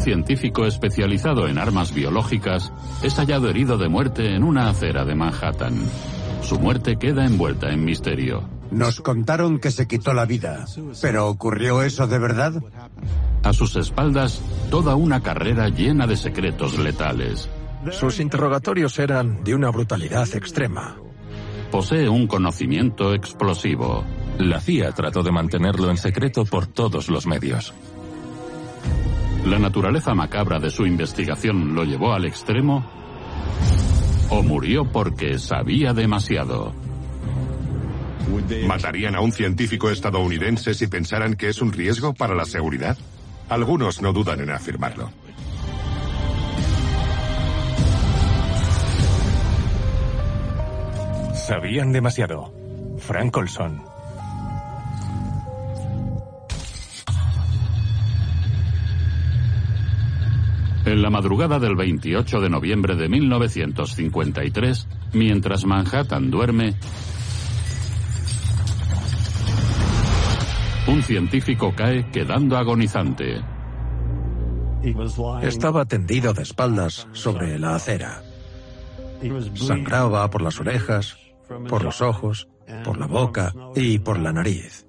un científico especializado en armas biológicas es hallado herido de muerte en una acera de Manhattan. Su muerte queda envuelta en misterio. Nos contaron que se quitó la vida, pero ¿ocurrió eso de verdad? A sus espaldas, toda una carrera llena de secretos letales. Sus interrogatorios eran de una brutalidad extrema. Posee un conocimiento explosivo. La CIA trató de mantenerlo en secreto por todos los medios. ¿La naturaleza macabra de su investigación lo llevó al extremo? ¿O murió porque sabía demasiado? ¿Matarían a un científico estadounidense si pensaran que es un riesgo para la seguridad? Algunos no dudan en afirmarlo. Sabían demasiado. Frank Olson. En la madrugada del 28 de noviembre de 1953, mientras Manhattan duerme, un científico cae quedando agonizante. Estaba tendido de espaldas sobre la acera. Sangraba por las orejas, por los ojos, por la boca y por la nariz.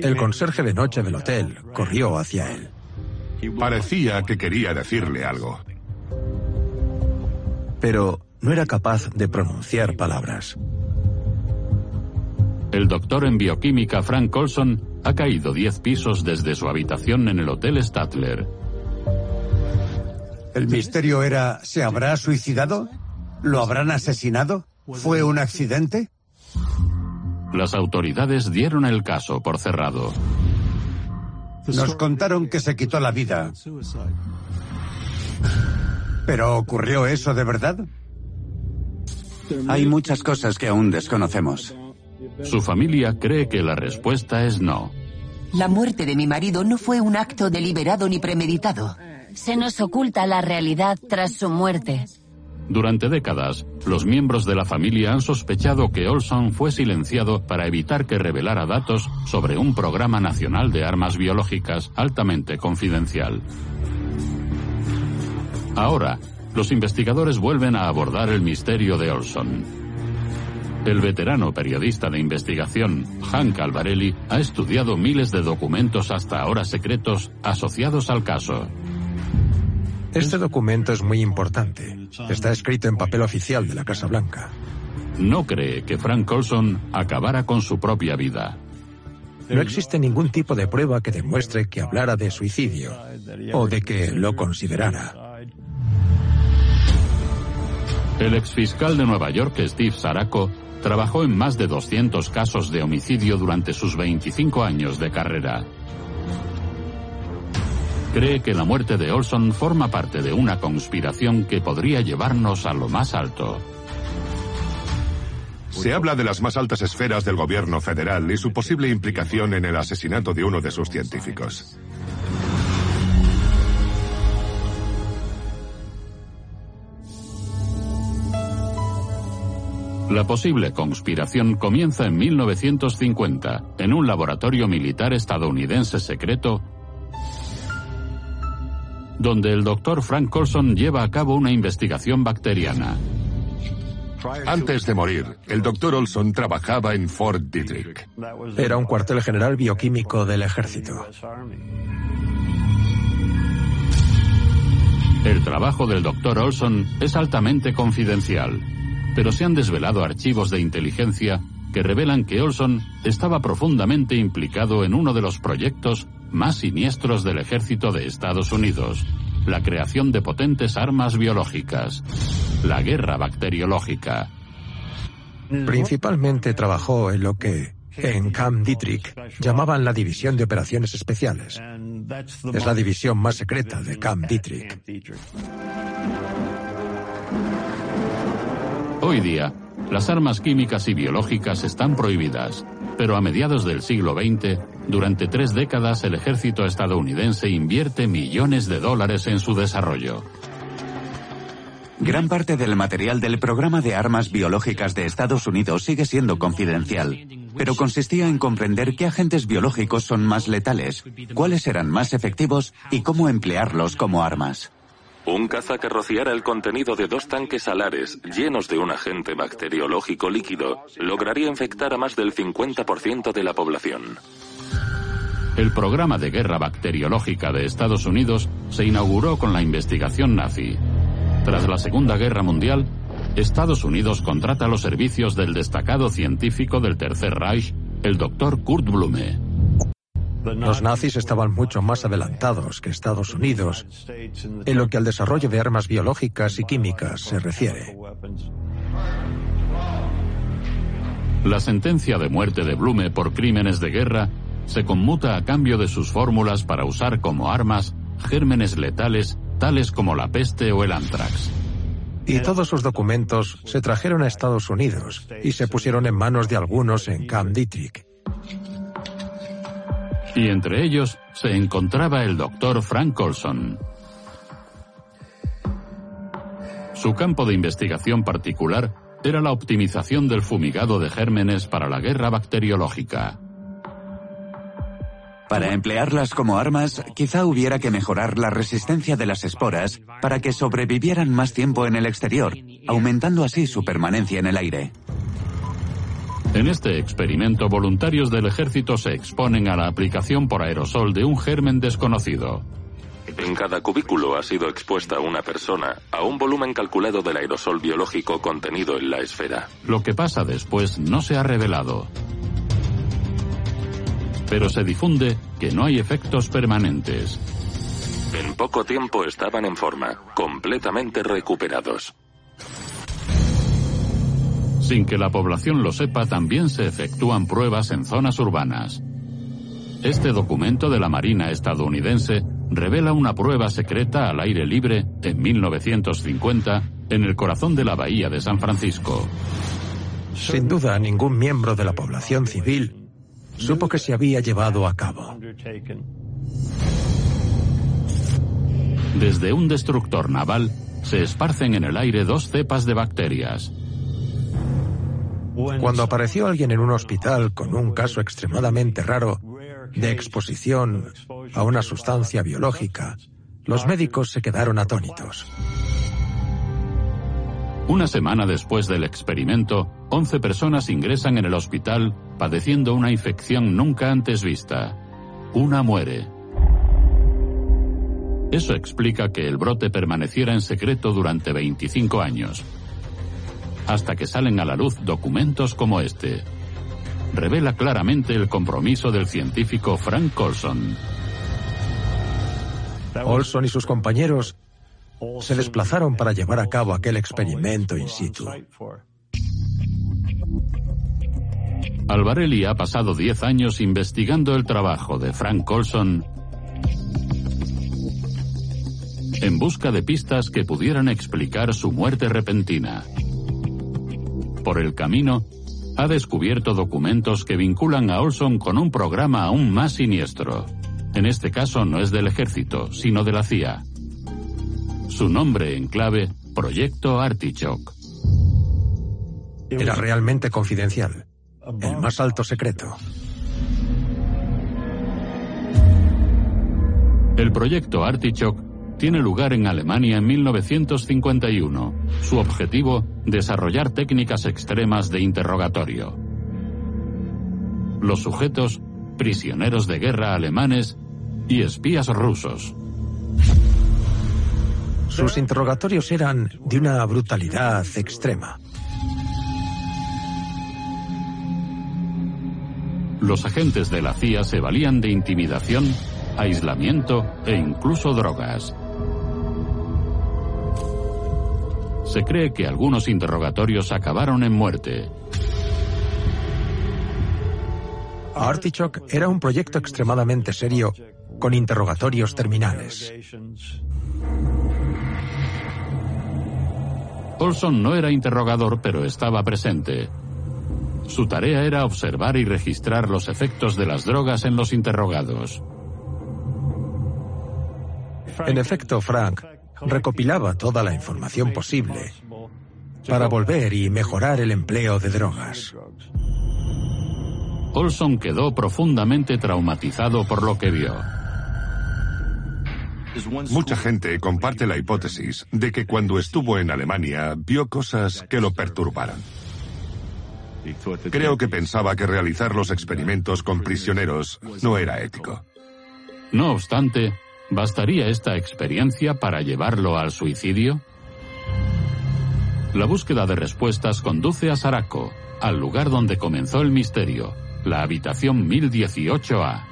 El conserje de noche del hotel corrió hacia él. Parecía que quería decirle algo. Pero no era capaz de pronunciar palabras. El doctor en bioquímica Frank Colson ha caído 10 pisos desde su habitación en el Hotel Statler. El misterio era, ¿se habrá suicidado? ¿Lo habrán asesinado? ¿Fue un accidente? Las autoridades dieron el caso por cerrado. Nos contaron que se quitó la vida. ¿Pero ocurrió eso de verdad? Hay muchas cosas que aún desconocemos. Su familia cree que la respuesta es no. La muerte de mi marido no fue un acto deliberado ni premeditado. Se nos oculta la realidad tras su muerte. Durante décadas, los miembros de la familia han sospechado que Olson fue silenciado para evitar que revelara datos sobre un programa nacional de armas biológicas altamente confidencial. Ahora, los investigadores vuelven a abordar el misterio de Olson. El veterano periodista de investigación, Hank Alvarelli, ha estudiado miles de documentos hasta ahora secretos asociados al caso. Este documento es muy importante. Está escrito en papel oficial de la Casa Blanca. No cree que Frank Colson acabara con su propia vida. No existe ningún tipo de prueba que demuestre que hablara de suicidio o de que lo considerara. El exfiscal de Nueva York, Steve Saraco, trabajó en más de 200 casos de homicidio durante sus 25 años de carrera. Cree que la muerte de Olson forma parte de una conspiración que podría llevarnos a lo más alto. Se habla de las más altas esferas del gobierno federal y su posible implicación en el asesinato de uno de sus científicos. La posible conspiración comienza en 1950, en un laboratorio militar estadounidense secreto, donde el doctor Frank Colson lleva a cabo una investigación bacteriana. Antes de morir, el doctor Olson trabajaba en Fort Detrick. Era un cuartel general bioquímico del ejército. El trabajo del doctor Olson es altamente confidencial, pero se han desvelado archivos de inteligencia que revelan que Olson estaba profundamente implicado en uno de los proyectos más siniestros del ejército de Estados Unidos, la creación de potentes armas biológicas, la guerra bacteriológica. Principalmente trabajó en lo que en Camp Dietrich llamaban la División de Operaciones Especiales. Es la división más secreta de Camp Dietrich. Hoy día, las armas químicas y biológicas están prohibidas, pero a mediados del siglo XX, durante tres décadas el ejército estadounidense invierte millones de dólares en su desarrollo. Gran parte del material del programa de armas biológicas de Estados Unidos sigue siendo confidencial. pero consistía en comprender qué agentes biológicos son más letales, cuáles eran más efectivos y cómo emplearlos como armas. Un caza que rociara el contenido de dos tanques alares llenos de un agente bacteriológico líquido lograría infectar a más del 50% de la población. El programa de guerra bacteriológica de Estados Unidos se inauguró con la investigación nazi. Tras la Segunda Guerra Mundial, Estados Unidos contrata los servicios del destacado científico del Tercer Reich, el Dr. Kurt Blume. Los nazis estaban mucho más adelantados que Estados Unidos en lo que al desarrollo de armas biológicas y químicas se refiere. La sentencia de muerte de Blume por crímenes de guerra se conmuta a cambio de sus fórmulas para usar como armas gérmenes letales tales como la peste o el antrax. Y todos sus documentos se trajeron a Estados Unidos y se pusieron en manos de algunos en Camp Dietrich. Y entre ellos se encontraba el doctor Frank Olson. Su campo de investigación particular era la optimización del fumigado de gérmenes para la guerra bacteriológica. Para emplearlas como armas, quizá hubiera que mejorar la resistencia de las esporas para que sobrevivieran más tiempo en el exterior, aumentando así su permanencia en el aire. En este experimento, voluntarios del ejército se exponen a la aplicación por aerosol de un germen desconocido. En cada cubículo ha sido expuesta una persona a un volumen calculado del aerosol biológico contenido en la esfera. Lo que pasa después no se ha revelado. Pero se difunde que no hay efectos permanentes. En poco tiempo estaban en forma, completamente recuperados. Sin que la población lo sepa, también se efectúan pruebas en zonas urbanas. Este documento de la Marina estadounidense revela una prueba secreta al aire libre en 1950 en el corazón de la bahía de San Francisco. Sin duda, ningún miembro de la población civil supo que se había llevado a cabo. Desde un destructor naval se esparcen en el aire dos cepas de bacterias. Cuando apareció alguien en un hospital con un caso extremadamente raro de exposición a una sustancia biológica, los médicos se quedaron atónitos. Una semana después del experimento, 11 personas ingresan en el hospital padeciendo una infección nunca antes vista. Una muere. Eso explica que el brote permaneciera en secreto durante 25 años, hasta que salen a la luz documentos como este. Revela claramente el compromiso del científico Frank Olson. Olson y sus compañeros se desplazaron para llevar a cabo aquel experimento in situ. Alvarelli ha pasado 10 años investigando el trabajo de Frank Olson en busca de pistas que pudieran explicar su muerte repentina. Por el camino, ha descubierto documentos que vinculan a Olson con un programa aún más siniestro. En este caso no es del ejército, sino de la CIA. Su nombre en clave, Proyecto Artichoke. Era realmente confidencial. El más alto secreto. El proyecto Artichoke tiene lugar en Alemania en 1951. Su objetivo, desarrollar técnicas extremas de interrogatorio. Los sujetos, prisioneros de guerra alemanes y espías rusos. Sus interrogatorios eran de una brutalidad extrema. Los agentes de la CIA se valían de intimidación, aislamiento e incluso drogas. Se cree que algunos interrogatorios acabaron en muerte. Artichoke era un proyecto extremadamente serio con interrogatorios terminales. Olson no era interrogador, pero estaba presente. Su tarea era observar y registrar los efectos de las drogas en los interrogados. En efecto, Frank recopilaba toda la información posible para volver y mejorar el empleo de drogas. Olson quedó profundamente traumatizado por lo que vio. Mucha gente comparte la hipótesis de que cuando estuvo en Alemania vio cosas que lo perturbaron. Creo que pensaba que realizar los experimentos con prisioneros no era ético. No obstante, ¿bastaría esta experiencia para llevarlo al suicidio? La búsqueda de respuestas conduce a Sarako, al lugar donde comenzó el misterio, la habitación 1018A.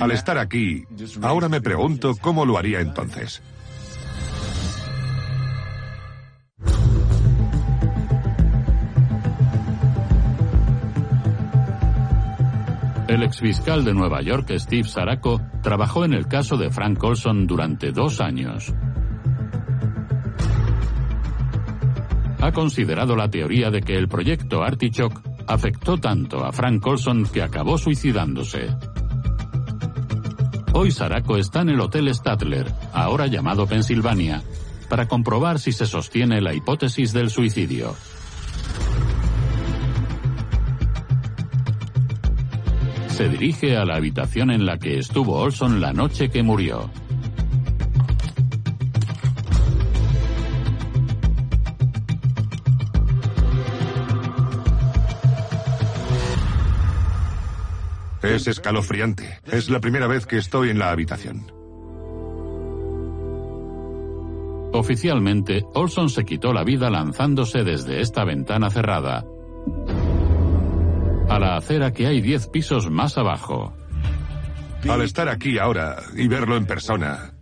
Al estar aquí, ahora me pregunto cómo lo haría entonces. El exfiscal de Nueva York, Steve Sarako, trabajó en el caso de Frank Olson durante dos años. Ha considerado la teoría de que el proyecto Artichoke afectó tanto a Frank Olson que acabó suicidándose. Hoy Sarako está en el Hotel Statler, ahora llamado Pensilvania, para comprobar si se sostiene la hipótesis del suicidio. Se dirige a la habitación en la que estuvo Olson la noche que murió. Es escalofriante. Es la primera vez que estoy en la habitación. Oficialmente, Olson se quitó la vida lanzándose desde esta ventana cerrada a la acera que hay 10 pisos más abajo. Al estar aquí ahora y verlo en persona,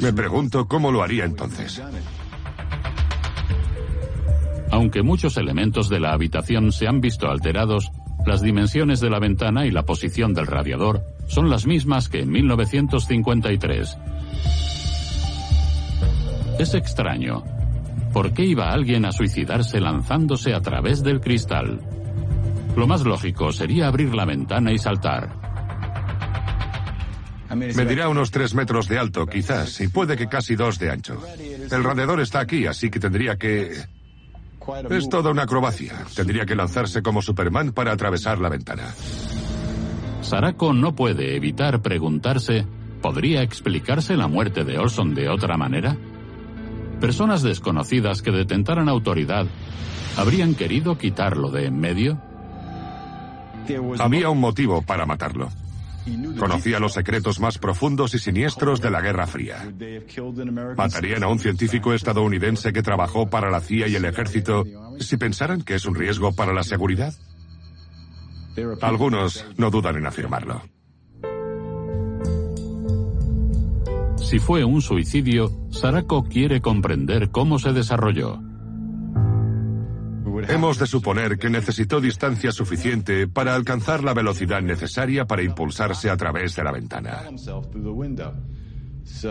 me pregunto cómo lo haría entonces. Aunque muchos elementos de la habitación se han visto alterados, las dimensiones de la ventana y la posición del radiador son las mismas que en 1953. Es extraño. ¿Por qué iba alguien a suicidarse lanzándose a través del cristal? Lo más lógico sería abrir la ventana y saltar. Medirá unos tres metros de alto, quizás, y puede que casi dos de ancho. El radiador está aquí, así que tendría que... Es toda una acrobacia. Tendría que lanzarse como Superman para atravesar la ventana. Sarako no puede evitar preguntarse, ¿podría explicarse la muerte de Olson de otra manera? Personas desconocidas que detentaran autoridad, ¿habrían querido quitarlo de en medio? Había un motivo para matarlo. Conocía los secretos más profundos y siniestros de la Guerra Fría. ¿Matarían a un científico estadounidense que trabajó para la CIA y el ejército si pensaran que es un riesgo para la seguridad? Algunos no dudan en afirmarlo. Si fue un suicidio, Sarako quiere comprender cómo se desarrolló. Hemos de suponer que necesitó distancia suficiente para alcanzar la velocidad necesaria para impulsarse a través de la ventana.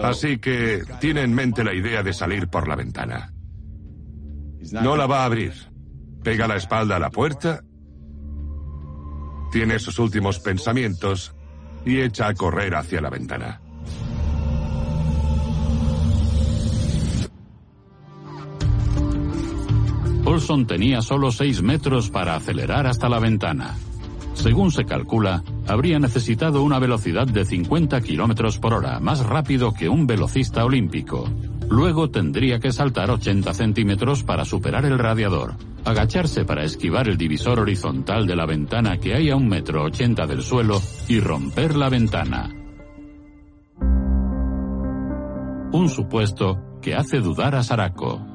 Así que tiene en mente la idea de salir por la ventana. No la va a abrir. Pega la espalda a la puerta, tiene sus últimos pensamientos y echa a correr hacia la ventana. Tenía solo 6 metros para acelerar hasta la ventana. Según se calcula, habría necesitado una velocidad de 50 kilómetros por hora, más rápido que un velocista olímpico. Luego tendría que saltar 80 centímetros para superar el radiador, agacharse para esquivar el divisor horizontal de la ventana que hay a un metro ochenta del suelo y romper la ventana. Un supuesto que hace dudar a Sarako.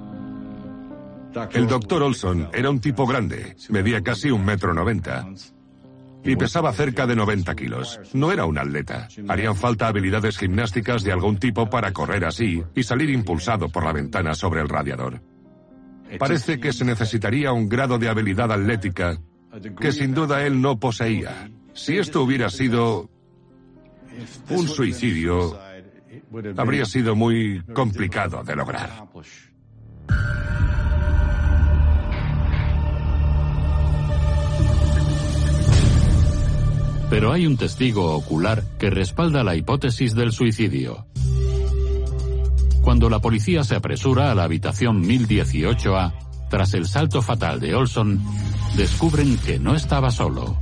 El doctor Olson era un tipo grande, medía casi un metro noventa y pesaba cerca de 90 kilos. No era un atleta. Harían falta habilidades gimnásticas de algún tipo para correr así y salir impulsado por la ventana sobre el radiador. Parece que se necesitaría un grado de habilidad atlética que sin duda él no poseía. Si esto hubiera sido un suicidio, habría sido muy complicado de lograr. Pero hay un testigo ocular que respalda la hipótesis del suicidio. Cuando la policía se apresura a la habitación 1018A, tras el salto fatal de Olson, descubren que no estaba solo.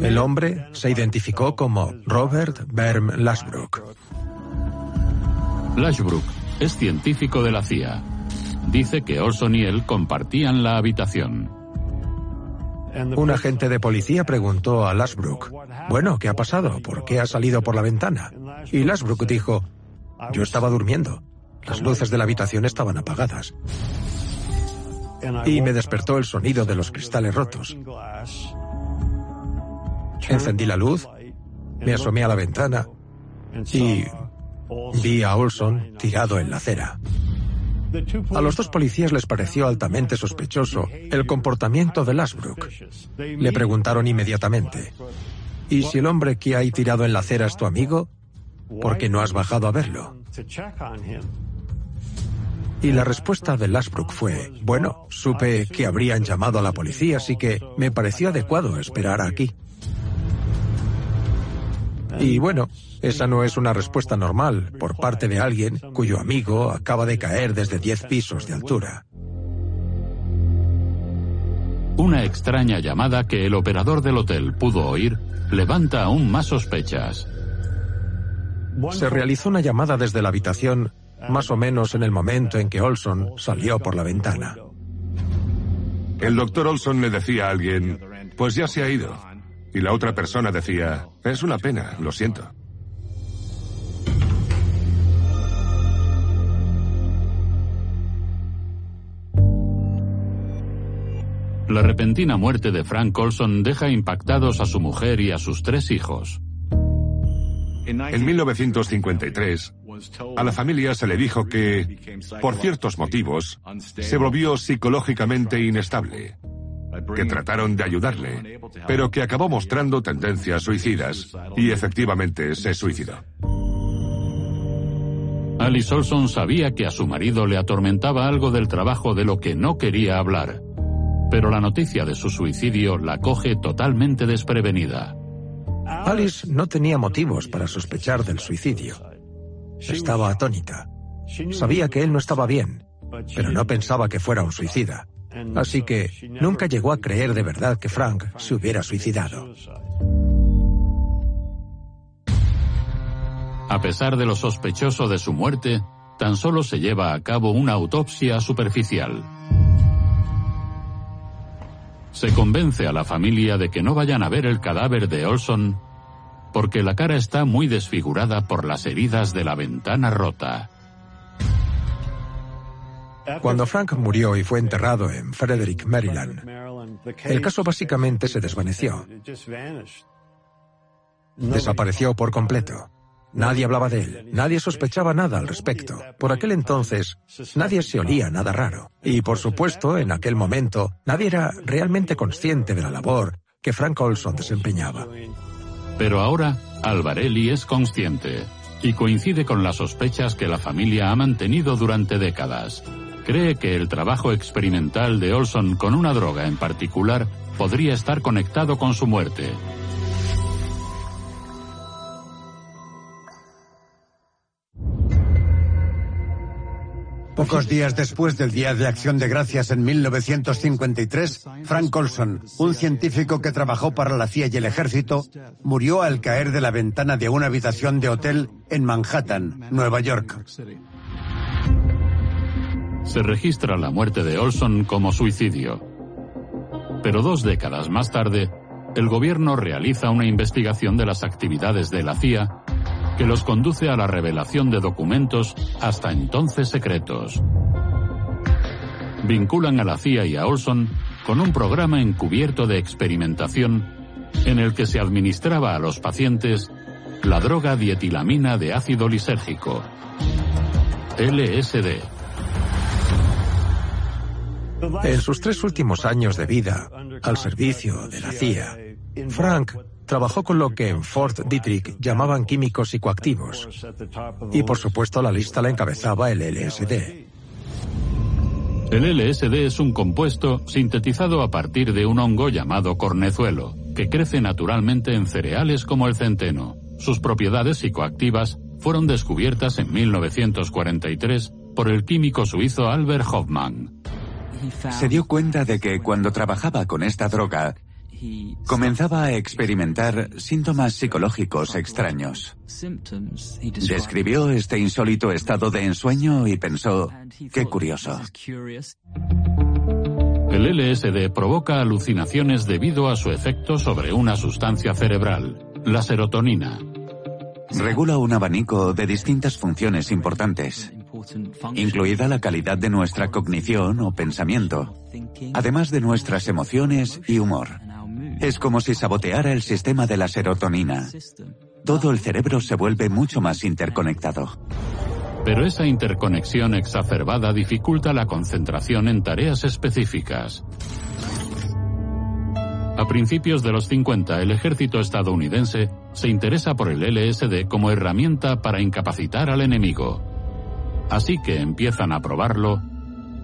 El hombre se identificó como Robert Berm Lashbrook. Lashbrook es científico de la CIA. Dice que Olson y él compartían la habitación. Un agente de policía preguntó a Lashbrook, bueno, ¿qué ha pasado? ¿Por qué ha salido por la ventana? Y Lashbrook dijo, yo estaba durmiendo. Las luces de la habitación estaban apagadas. Y me despertó el sonido de los cristales rotos. Encendí la luz, me asomé a la ventana y vi a Olson tirado en la acera. A los dos policías les pareció altamente sospechoso el comportamiento de Lasbrook. Le preguntaron inmediatamente, ¿y si el hombre que hay tirado en la acera es tu amigo? ¿Por qué no has bajado a verlo? Y la respuesta de Lasbrook fue, bueno, supe que habrían llamado a la policía, así que me pareció adecuado esperar aquí. Y bueno, esa no es una respuesta normal por parte de alguien cuyo amigo acaba de caer desde 10 pisos de altura. Una extraña llamada que el operador del hotel pudo oír levanta aún más sospechas. Se realizó una llamada desde la habitación más o menos en el momento en que Olson salió por la ventana. El doctor Olson le decía a alguien, pues ya se ha ido. Y la otra persona decía, es una pena, lo siento. La repentina muerte de Frank Olson deja impactados a su mujer y a sus tres hijos. En 1953, a la familia se le dijo que, por ciertos motivos, se volvió psicológicamente inestable, que trataron de ayudarle, pero que acabó mostrando tendencias suicidas y efectivamente se suicidó. Alice Olson sabía que a su marido le atormentaba algo del trabajo de lo que no quería hablar, pero la noticia de su suicidio la coge totalmente desprevenida. Alice no tenía motivos para sospechar del suicidio. Estaba atónita. Sabía que él no estaba bien, pero no pensaba que fuera un suicida. Así que nunca llegó a creer de verdad que Frank se hubiera suicidado. A pesar de lo sospechoso de su muerte, tan solo se lleva a cabo una autopsia superficial. Se convence a la familia de que no vayan a ver el cadáver de Olson porque la cara está muy desfigurada por las heridas de la ventana rota. Cuando Frank murió y fue enterrado en Frederick, Maryland, el caso básicamente se desvaneció. Desapareció por completo. Nadie hablaba de él, nadie sospechaba nada al respecto. Por aquel entonces, nadie se olía nada raro. Y por supuesto, en aquel momento, nadie era realmente consciente de la labor que Frank Olson desempeñaba. Pero ahora, Alvarelli es consciente y coincide con las sospechas que la familia ha mantenido durante décadas. Cree que el trabajo experimental de Olson con una droga en particular podría estar conectado con su muerte. Pocos días después del Día de Acción de Gracias en 1953, Frank Olson, un científico que trabajó para la CIA y el ejército, murió al caer de la ventana de una habitación de hotel en Manhattan, Nueva York. Se registra la muerte de Olson como suicidio. Pero dos décadas más tarde, el gobierno realiza una investigación de las actividades de la CIA que los conduce a la revelación de documentos hasta entonces secretos. Vinculan a la CIA y a Olson con un programa encubierto de experimentación en el que se administraba a los pacientes la droga dietilamina de ácido lisérgico, LSD. En sus tres últimos años de vida, al servicio de la CIA, Frank trabajó con lo que en Fort Detrick llamaban químicos psicoactivos. Y por supuesto la lista la encabezaba el LSD. El LSD es un compuesto sintetizado a partir de un hongo llamado cornezuelo, que crece naturalmente en cereales como el centeno. Sus propiedades psicoactivas fueron descubiertas en 1943 por el químico suizo Albert Hoffmann. Se dio cuenta de que cuando trabajaba con esta droga, comenzaba a experimentar síntomas psicológicos extraños. Describió este insólito estado de ensueño y pensó, qué curioso. El LSD provoca alucinaciones debido a su efecto sobre una sustancia cerebral, la serotonina. Regula un abanico de distintas funciones importantes, incluida la calidad de nuestra cognición o pensamiento, además de nuestras emociones y humor. Es como si saboteara el sistema de la serotonina. Todo el cerebro se vuelve mucho más interconectado. Pero esa interconexión exacerbada dificulta la concentración en tareas específicas. A principios de los 50, el ejército estadounidense se interesa por el LSD como herramienta para incapacitar al enemigo. Así que empiezan a probarlo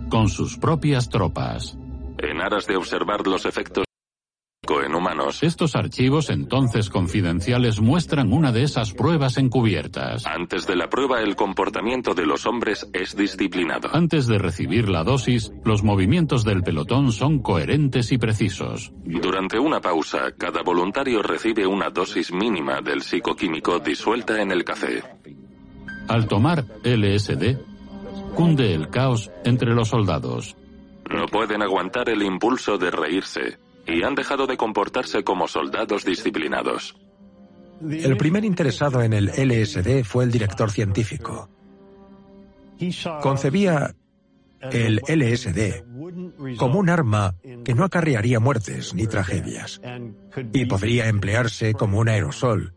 con sus propias tropas. En aras de observar los efectos en humanos. Estos archivos entonces confidenciales muestran una de esas pruebas encubiertas. Antes de la prueba el comportamiento de los hombres es disciplinado. Antes de recibir la dosis, los movimientos del pelotón son coherentes y precisos. Durante una pausa, cada voluntario recibe una dosis mínima del psicoquímico disuelta en el café. Al tomar LSD, cunde el caos entre los soldados. No pueden aguantar el impulso de reírse y han dejado de comportarse como soldados disciplinados. El primer interesado en el LSD fue el director científico. Concebía el LSD como un arma que no acarrearía muertes ni tragedias y podría emplearse como un aerosol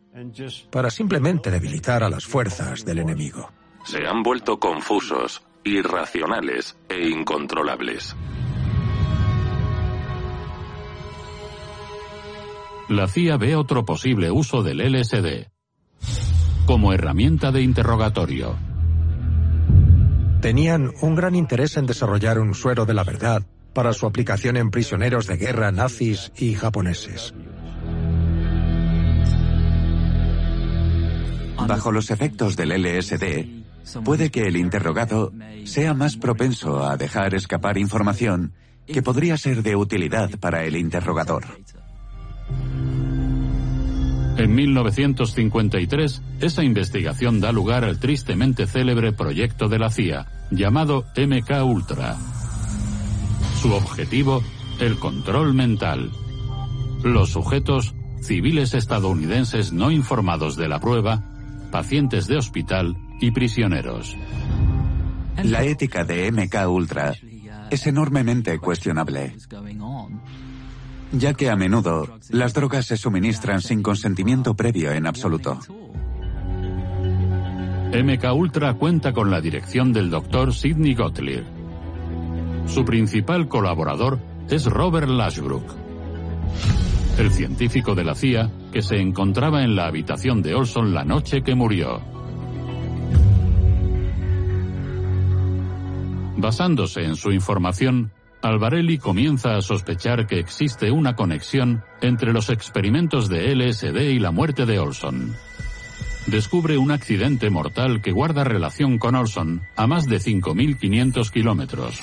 para simplemente debilitar a las fuerzas del enemigo. Se han vuelto confusos, irracionales e incontrolables. la CIA ve otro posible uso del LSD como herramienta de interrogatorio. Tenían un gran interés en desarrollar un suero de la verdad para su aplicación en prisioneros de guerra nazis y japoneses. Bajo los efectos del LSD, puede que el interrogado sea más propenso a dejar escapar información que podría ser de utilidad para el interrogador. En 1953, esa investigación da lugar al tristemente célebre proyecto de la CIA, llamado MK Ultra. Su objetivo, el control mental. Los sujetos, civiles estadounidenses no informados de la prueba, pacientes de hospital y prisioneros. La ética de MK Ultra es enormemente cuestionable ya que a menudo las drogas se suministran sin consentimiento previo en absoluto. MK Ultra cuenta con la dirección del doctor Sidney Gottlieb. Su principal colaborador es Robert Lashbrook, el científico de la CIA que se encontraba en la habitación de Olson la noche que murió. Basándose en su información, Alvarelli comienza a sospechar que existe una conexión entre los experimentos de LSD y la muerte de Olson. Descubre un accidente mortal que guarda relación con Olson a más de 5.500 kilómetros,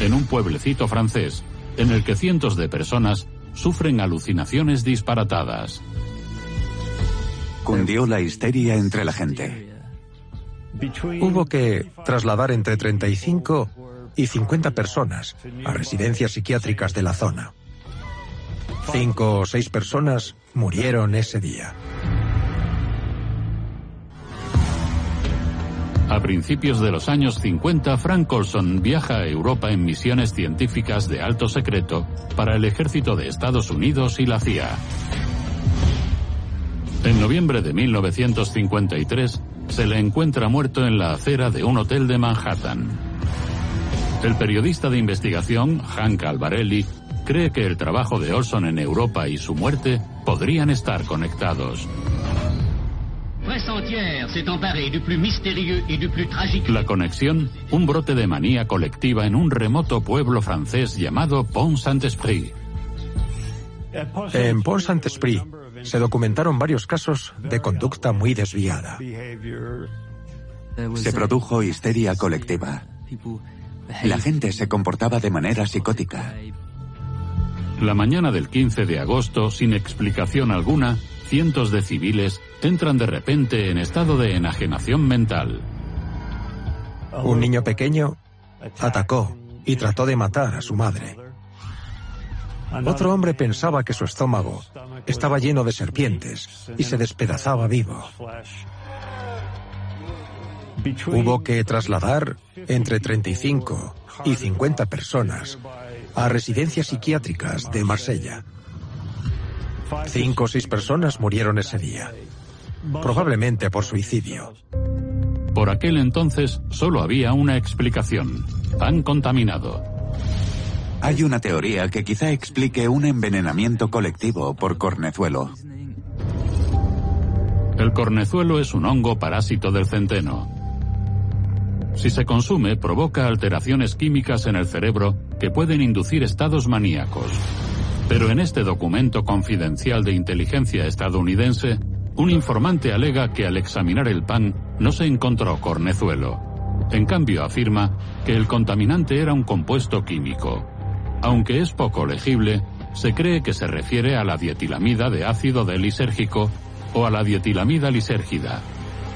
en un pueblecito francés, en el que cientos de personas sufren alucinaciones disparatadas. Cundió la histeria entre la gente. Hubo que trasladar entre 35 y 50 personas a residencias psiquiátricas de la zona. Cinco o seis personas murieron ese día. A principios de los años 50, Frank Colson viaja a Europa en misiones científicas de alto secreto para el ejército de Estados Unidos y la CIA. En noviembre de 1953, se le encuentra muerto en la acera de un hotel de Manhattan. El periodista de investigación, Hank Alvarelli, cree que el trabajo de Olson en Europa y su muerte podrían estar conectados. La conexión, un brote de manía colectiva en un remoto pueblo francés llamado Pont-Saint-Esprit. En Pont-Saint-Esprit se documentaron varios casos de conducta muy desviada. Se produjo histeria colectiva. La gente se comportaba de manera psicótica. La mañana del 15 de agosto, sin explicación alguna, cientos de civiles entran de repente en estado de enajenación mental. Un niño pequeño atacó y trató de matar a su madre. Otro hombre pensaba que su estómago estaba lleno de serpientes y se despedazaba vivo. Hubo que trasladar entre 35 y 50 personas a residencias psiquiátricas de Marsella. Cinco o seis personas murieron ese día, probablemente por suicidio. Por aquel entonces solo había una explicación, pan contaminado. Hay una teoría que quizá explique un envenenamiento colectivo por cornezuelo. El cornezuelo es un hongo parásito del centeno. Si se consume, provoca alteraciones químicas en el cerebro que pueden inducir estados maníacos. Pero en este documento confidencial de inteligencia estadounidense, un informante alega que al examinar el pan no se encontró cornezuelo. En cambio afirma que el contaminante era un compuesto químico. Aunque es poco legible, se cree que se refiere a la dietilamida de ácido delisérgico o a la dietilamida lisérgida,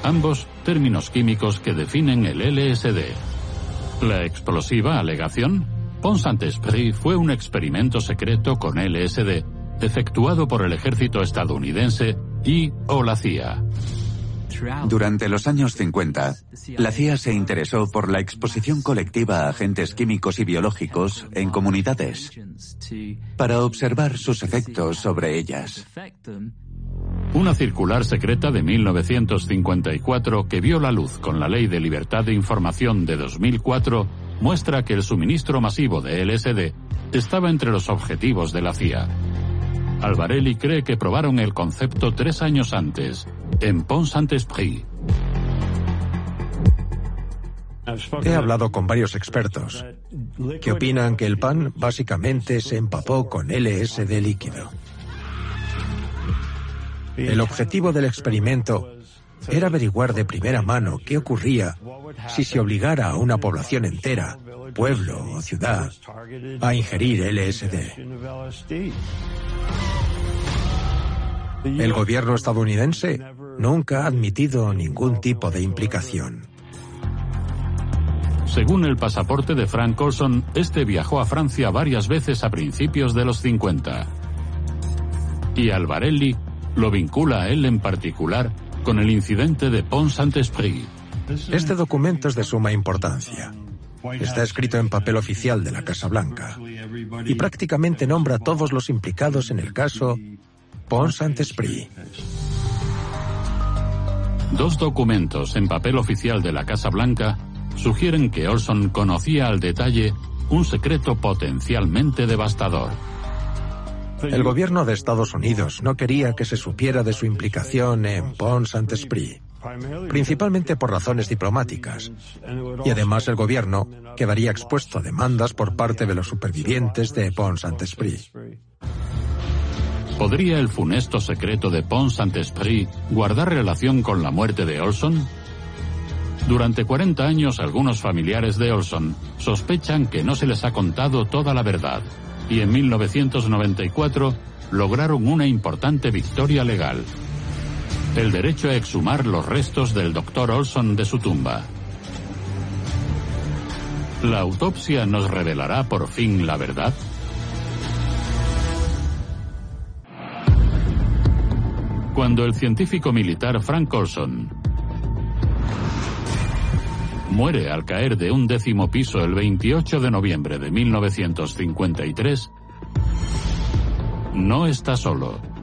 ambos términos químicos que definen el LSD. La explosiva alegación Pont Saint-Esprit fue un experimento secreto con LSD efectuado por el ejército estadounidense o la CIA. Durante los años 50, la CIA se interesó por la exposición colectiva a agentes químicos y biológicos en comunidades para observar sus efectos sobre ellas. Una circular secreta de 1954 que vio la luz con la Ley de Libertad de Información de 2004 muestra que el suministro masivo de LSD estaba entre los objetivos de la CIA. Alvarelli cree que probaron el concepto tres años antes, en Pont Saint-Esprit. He hablado con varios expertos que opinan que el pan básicamente se empapó con LSD líquido. El objetivo del experimento era averiguar de primera mano qué ocurría si se obligara a una población entera, pueblo o ciudad, a ingerir LSD. El gobierno estadounidense nunca ha admitido ningún tipo de implicación. Según el pasaporte de Frank Olson, este viajó a Francia varias veces a principios de los 50. Y Alvarelli lo vincula a él en particular con el incidente de Pont Saint-Esprit. Este documento es de suma importancia. Está escrito en papel oficial de la Casa Blanca y prácticamente nombra a todos los implicados en el caso Pont Saint-Esprit. Dos documentos en papel oficial de la Casa Blanca sugieren que Olson conocía al detalle un secreto potencialmente devastador. El gobierno de Estados Unidos no quería que se supiera de su implicación en Pont Saint-Esprit, principalmente por razones diplomáticas. Y además el gobierno quedaría expuesto a demandas por parte de los supervivientes de Pont Saint-Esprit. ¿Podría el funesto secreto de Pont Saint-Esprit guardar relación con la muerte de Olson? Durante 40 años algunos familiares de Olson sospechan que no se les ha contado toda la verdad y en 1994 lograron una importante victoria legal. El derecho a exhumar los restos del Dr. Olson de su tumba. ¿La autopsia nos revelará por fin la verdad? Cuando el científico militar Frank Olson muere al caer de un décimo piso el 28 de noviembre de 1953, no está solo.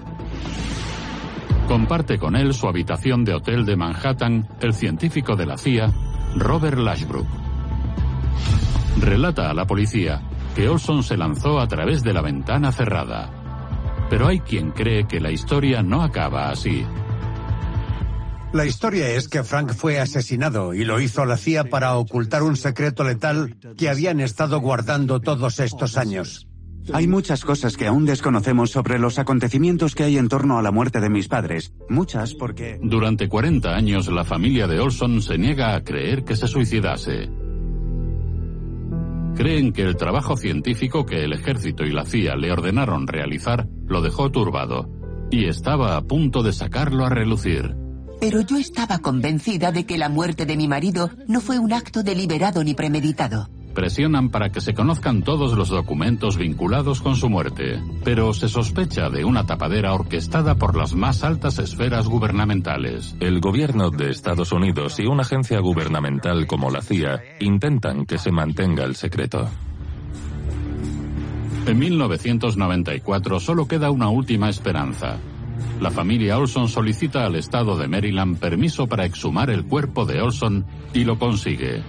Comparte con él su habitación de hotel de Manhattan el científico de la CIA, Robert Lashbrook. Relata a la policía que Olson se lanzó a través de la ventana cerrada. Pero hay quien cree que la historia no acaba así. La historia es que Frank fue asesinado y lo hizo la CIA para ocultar un secreto letal que habían estado guardando todos estos años. Hay muchas cosas que aún desconocemos sobre los acontecimientos que hay en torno a la muerte de mis padres. Muchas porque... Durante 40 años la familia de Olson se niega a creer que se suicidase. Creen que el trabajo científico que el ejército y la CIA le ordenaron realizar lo dejó turbado y estaba a punto de sacarlo a relucir. Pero yo estaba convencida de que la muerte de mi marido no fue un acto deliberado ni premeditado. Presionan para que se conozcan todos los documentos vinculados con su muerte, pero se sospecha de una tapadera orquestada por las más altas esferas gubernamentales. El gobierno de Estados Unidos y una agencia gubernamental como la CIA intentan que se mantenga el secreto. En 1994 solo queda una última esperanza. La familia Olson solicita al estado de Maryland permiso para exhumar el cuerpo de Olson y lo consigue.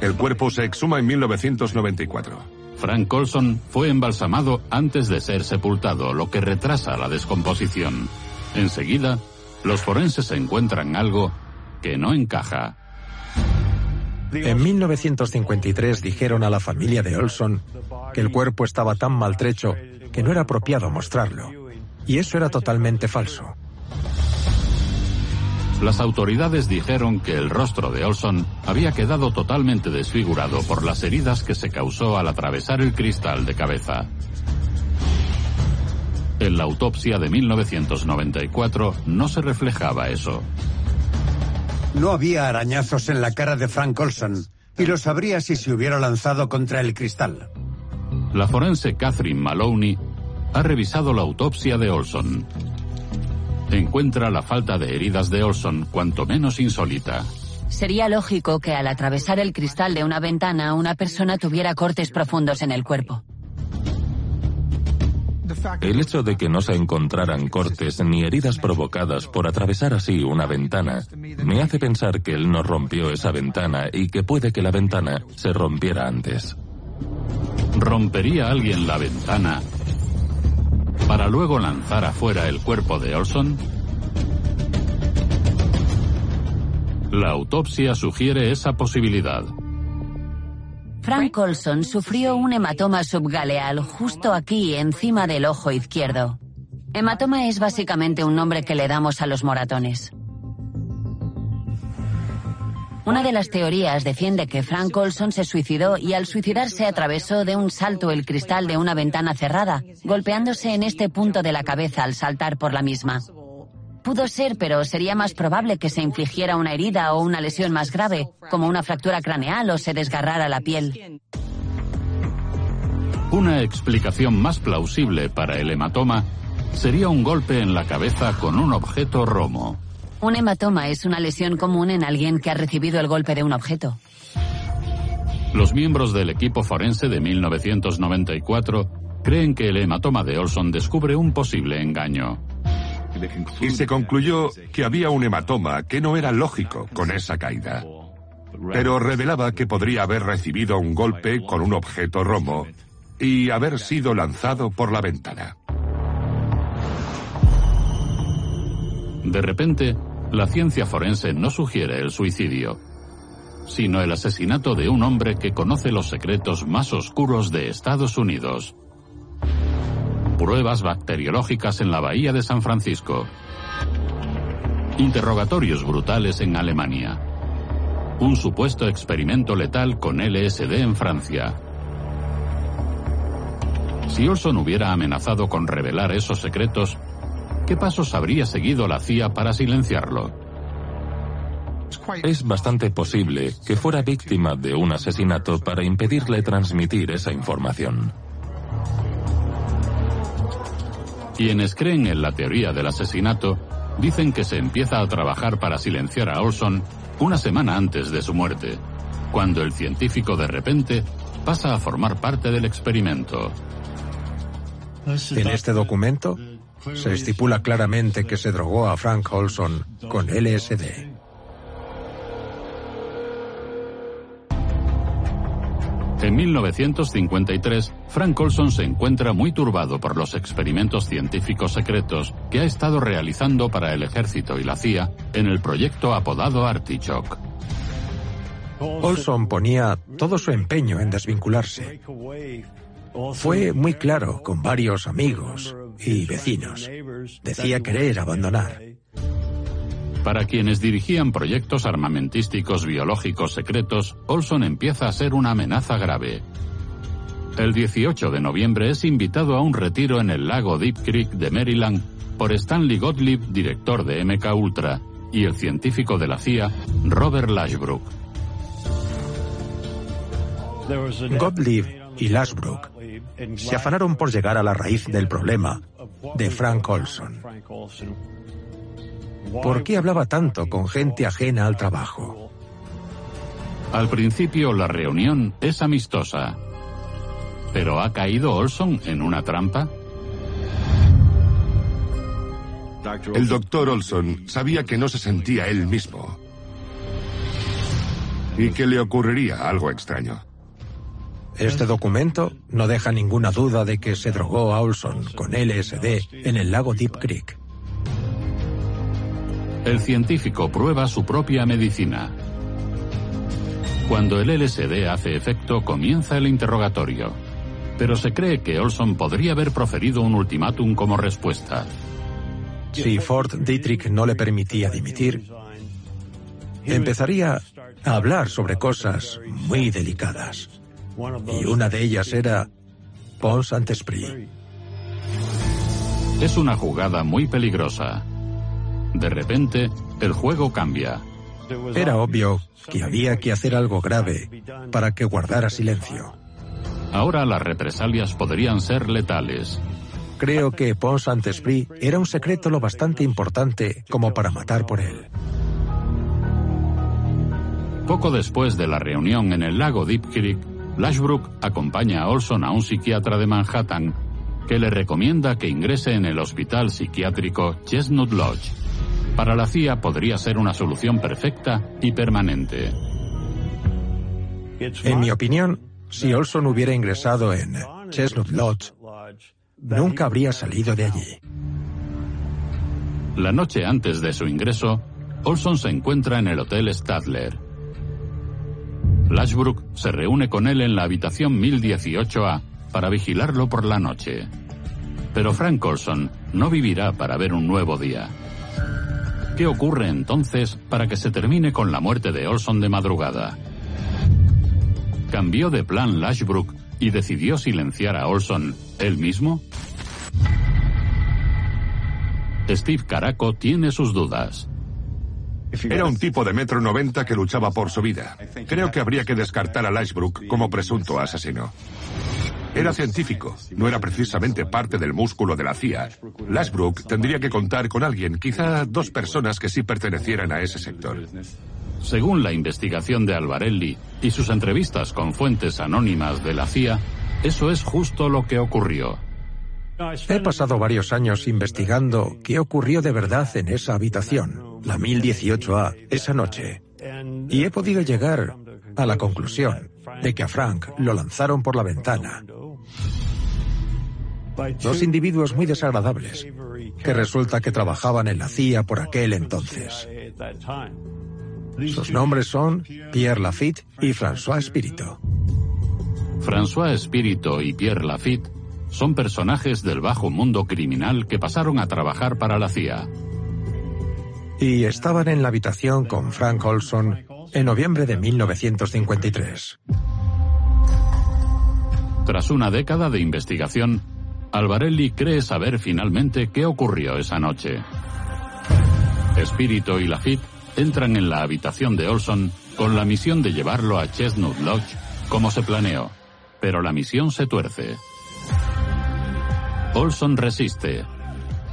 El cuerpo se exhuma en 1994. Frank Olson fue embalsamado antes de ser sepultado, lo que retrasa la descomposición. Enseguida, los forenses encuentran algo que no encaja. En 1953 dijeron a la familia de Olson que el cuerpo estaba tan maltrecho que no era apropiado mostrarlo. Y eso era totalmente falso. Las autoridades dijeron que el rostro de Olson había quedado totalmente desfigurado por las heridas que se causó al atravesar el cristal de cabeza. En la autopsia de 1994 no se reflejaba eso. No había arañazos en la cara de Frank Olson y lo sabría si se hubiera lanzado contra el cristal. La forense Catherine Maloney ha revisado la autopsia de Olson encuentra la falta de heridas de Olson cuanto menos insólita. Sería lógico que al atravesar el cristal de una ventana una persona tuviera cortes profundos en el cuerpo. El hecho de que no se encontraran cortes ni heridas provocadas por atravesar así una ventana me hace pensar que él no rompió esa ventana y que puede que la ventana se rompiera antes. ¿Rompería alguien la ventana para luego lanzar afuera el cuerpo de Olson? La autopsia sugiere esa posibilidad. Frank Olson sufrió un hematoma subgaleal justo aquí, encima del ojo izquierdo. Hematoma es básicamente un nombre que le damos a los moratones. Una de las teorías defiende que Frank Olson se suicidó y al suicidarse atravesó de un salto el cristal de una ventana cerrada, golpeándose en este punto de la cabeza al saltar por la misma. Pudo ser, pero sería más probable que se infligiera una herida o una lesión más grave, como una fractura craneal o se desgarrara la piel. Una explicación más plausible para el hematoma sería un golpe en la cabeza con un objeto romo. Un hematoma es una lesión común en alguien que ha recibido el golpe de un objeto. Los miembros del equipo forense de 1994 creen que el hematoma de Olson descubre un posible engaño. Y se concluyó que había un hematoma que no era lógico con esa caída. Pero revelaba que podría haber recibido un golpe con un objeto romo y haber sido lanzado por la ventana. De repente, la ciencia forense no sugiere el suicidio, sino el asesinato de un hombre que conoce los secretos más oscuros de Estados Unidos. Pruebas bacteriológicas en la bahía de San Francisco. Interrogatorios brutales en Alemania. Un supuesto experimento letal con LSD en Francia. Si Olson hubiera amenazado con revelar esos secretos, ¿Qué pasos habría seguido la CIA para silenciarlo? Es bastante posible que fuera víctima de un asesinato para impedirle transmitir esa información. Quienes creen en la teoría del asesinato dicen que se empieza a trabajar para silenciar a Olson una semana antes de su muerte, cuando el científico de repente pasa a formar parte del experimento. En este documento se estipula claramente que se drogó a Frank Olson con LSD. En 1953, Frank Olson se encuentra muy turbado por los experimentos científicos secretos que ha estado realizando para el ejército y la CIA en el proyecto apodado Artichoke. Olson ponía todo su empeño en desvincularse. Fue muy claro con varios amigos y vecinos. Decía querer abandonar. Para quienes dirigían proyectos armamentísticos biológicos secretos, Olson empieza a ser una amenaza grave. El 18 de noviembre es invitado a un retiro en el lago Deep Creek de Maryland por Stanley Gottlieb, director de MK Ultra, y el científico de la CIA, Robert Lashbrook. Gottlieb y Lashbrook se afanaron por llegar a la raíz del problema de Frank Olson. ¿Por qué hablaba tanto con gente ajena al trabajo? Al principio la reunión es amistosa. ¿Pero ha caído Olson en una trampa? El doctor Olson sabía que no se sentía él mismo y que le ocurriría algo extraño. Este documento no deja ninguna duda de que se drogó a Olson con LSD en el lago Deep Creek. El científico prueba su propia medicina. Cuando el LSD hace efecto, comienza el interrogatorio. Pero se cree que Olson podría haber proferido un ultimátum como respuesta. Si Ford Dietrich no le permitía dimitir, empezaría a hablar sobre cosas muy delicadas. Y una de ellas era Pons Saint-Esprit. Es una jugada muy peligrosa. De repente, el juego cambia. Era obvio que había que hacer algo grave para que guardara silencio. Ahora las represalias podrían ser letales. Creo que Pons Saint-Esprit era un secreto lo bastante importante como para matar por él. Poco después de la reunión en el lago Deep Creek, Lashbrook acompaña a Olson a un psiquiatra de Manhattan que le recomienda que ingrese en el hospital psiquiátrico Chestnut Lodge. Para la CIA podría ser una solución perfecta y permanente. En mi opinión, si Olson hubiera ingresado en Chestnut Lodge, nunca habría salido de allí. La noche antes de su ingreso, Olson se encuentra en el Hotel Stadler. Lashbrook se reúne con él en la habitación 1018A para vigilarlo por la noche. Pero Frank Olson no vivirá para ver un nuevo día. ¿Qué ocurre entonces para que se termine con la muerte de Olson de madrugada? ¿Cambió de plan Lashbrook y decidió silenciar a Olson él mismo? Steve Caraco tiene sus dudas. Era un tipo de metro noventa que luchaba por su vida. Creo que habría que descartar a Lashbrook como presunto asesino. Era científico, no era precisamente parte del músculo de la CIA. Lashbrook tendría que contar con alguien, quizá dos personas que sí pertenecieran a ese sector. Según la investigación de Alvarelli y sus entrevistas con fuentes anónimas de la CIA, eso es justo lo que ocurrió. He pasado varios años investigando qué ocurrió de verdad en esa habitación, la 1018A, esa noche. Y he podido llegar a la conclusión de que a Frank lo lanzaron por la ventana. Dos individuos muy desagradables, que resulta que trabajaban en la CIA por aquel entonces. Sus nombres son Pierre Lafitte y François Espirito. François Espirito y Pierre Lafitte son personajes del bajo mundo criminal que pasaron a trabajar para la CIA. Y estaban en la habitación con Frank Olson en noviembre de 1953. Tras una década de investigación, Alvarelli cree saber finalmente qué ocurrió esa noche. Espíritu y Lafitte entran en la habitación de Olson con la misión de llevarlo a Chestnut Lodge como se planeó, pero la misión se tuerce. Olson resiste.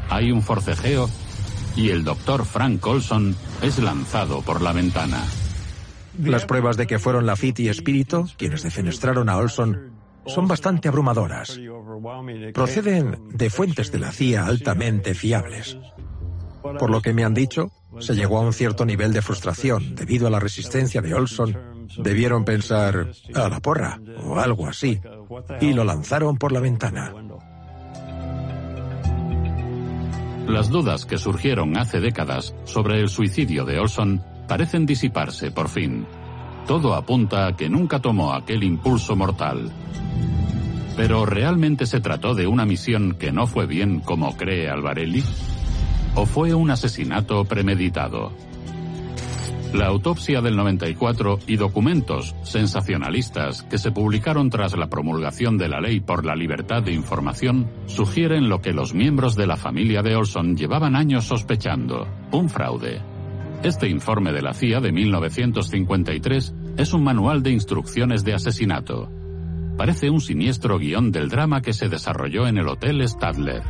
Hay un forcejeo y el doctor Frank Olson es lanzado por la ventana. Las pruebas de que fueron Lafitte y Espíritu quienes defenestraron a Olson son bastante abrumadoras. Proceden de fuentes de la CIA altamente fiables. Por lo que me han dicho, se llegó a un cierto nivel de frustración debido a la resistencia de Olson. Debieron pensar a la porra o algo así y lo lanzaron por la ventana. Las dudas que surgieron hace décadas sobre el suicidio de Olson parecen disiparse por fin. todo apunta a que nunca tomó aquel impulso mortal. Pero ¿realmente se trató de una misión que no fue bien como cree Alvarelli? ¿O fue un asesinato premeditado? La autopsia del 94 y documentos sensacionalistas que se publicaron tras la promulgación de la ley por la libertad de información sugieren lo que los miembros de la familia de Olson llevaban años sospechando, un fraude. Este informe de la CIA de 1953 es un manual de instrucciones de asesinato. Parece un siniestro guion del drama que se desarrolló en el Hotel Stadler.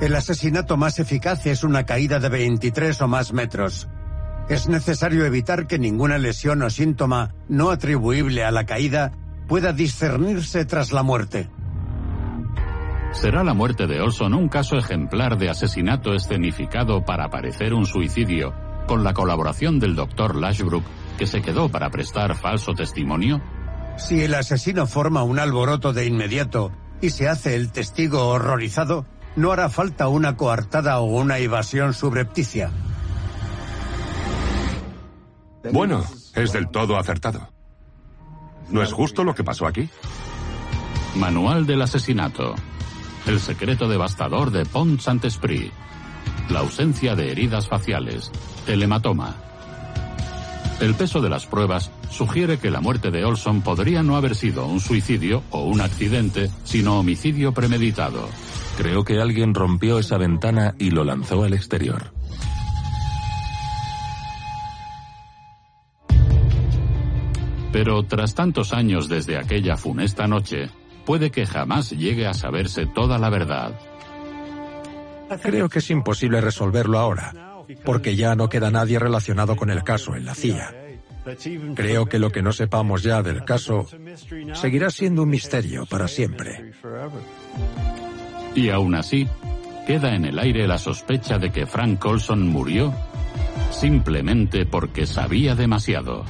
El asesinato más eficaz es una caída de 23 o más metros. Es necesario evitar que ninguna lesión o síntoma no atribuible a la caída pueda discernirse tras la muerte. ¿Será la muerte de Olson un caso ejemplar de asesinato escenificado para parecer un suicidio, con la colaboración del doctor Lashbrook, que se quedó para prestar falso testimonio? Si el asesino forma un alboroto de inmediato y se hace el testigo horrorizado, no hará falta una coartada o una evasión subrepticia. Bueno, es del todo acertado. ¿No es justo lo que pasó aquí? Manual del asesinato. El secreto devastador de Pont Saint-Esprit. La ausencia de heridas faciales. El hematoma. El peso de las pruebas sugiere que la muerte de Olson podría no haber sido un suicidio o un accidente, sino homicidio premeditado. Creo que alguien rompió esa ventana y lo lanzó al exterior. Pero tras tantos años desde aquella funesta noche, puede que jamás llegue a saberse toda la verdad. Creo que es imposible resolverlo ahora, porque ya no queda nadie relacionado con el caso en la CIA. Creo que lo que no sepamos ya del caso seguirá siendo un misterio para siempre. Y aún así, queda en el aire la sospecha de que Frank Colson murió simplemente porque sabía demasiado.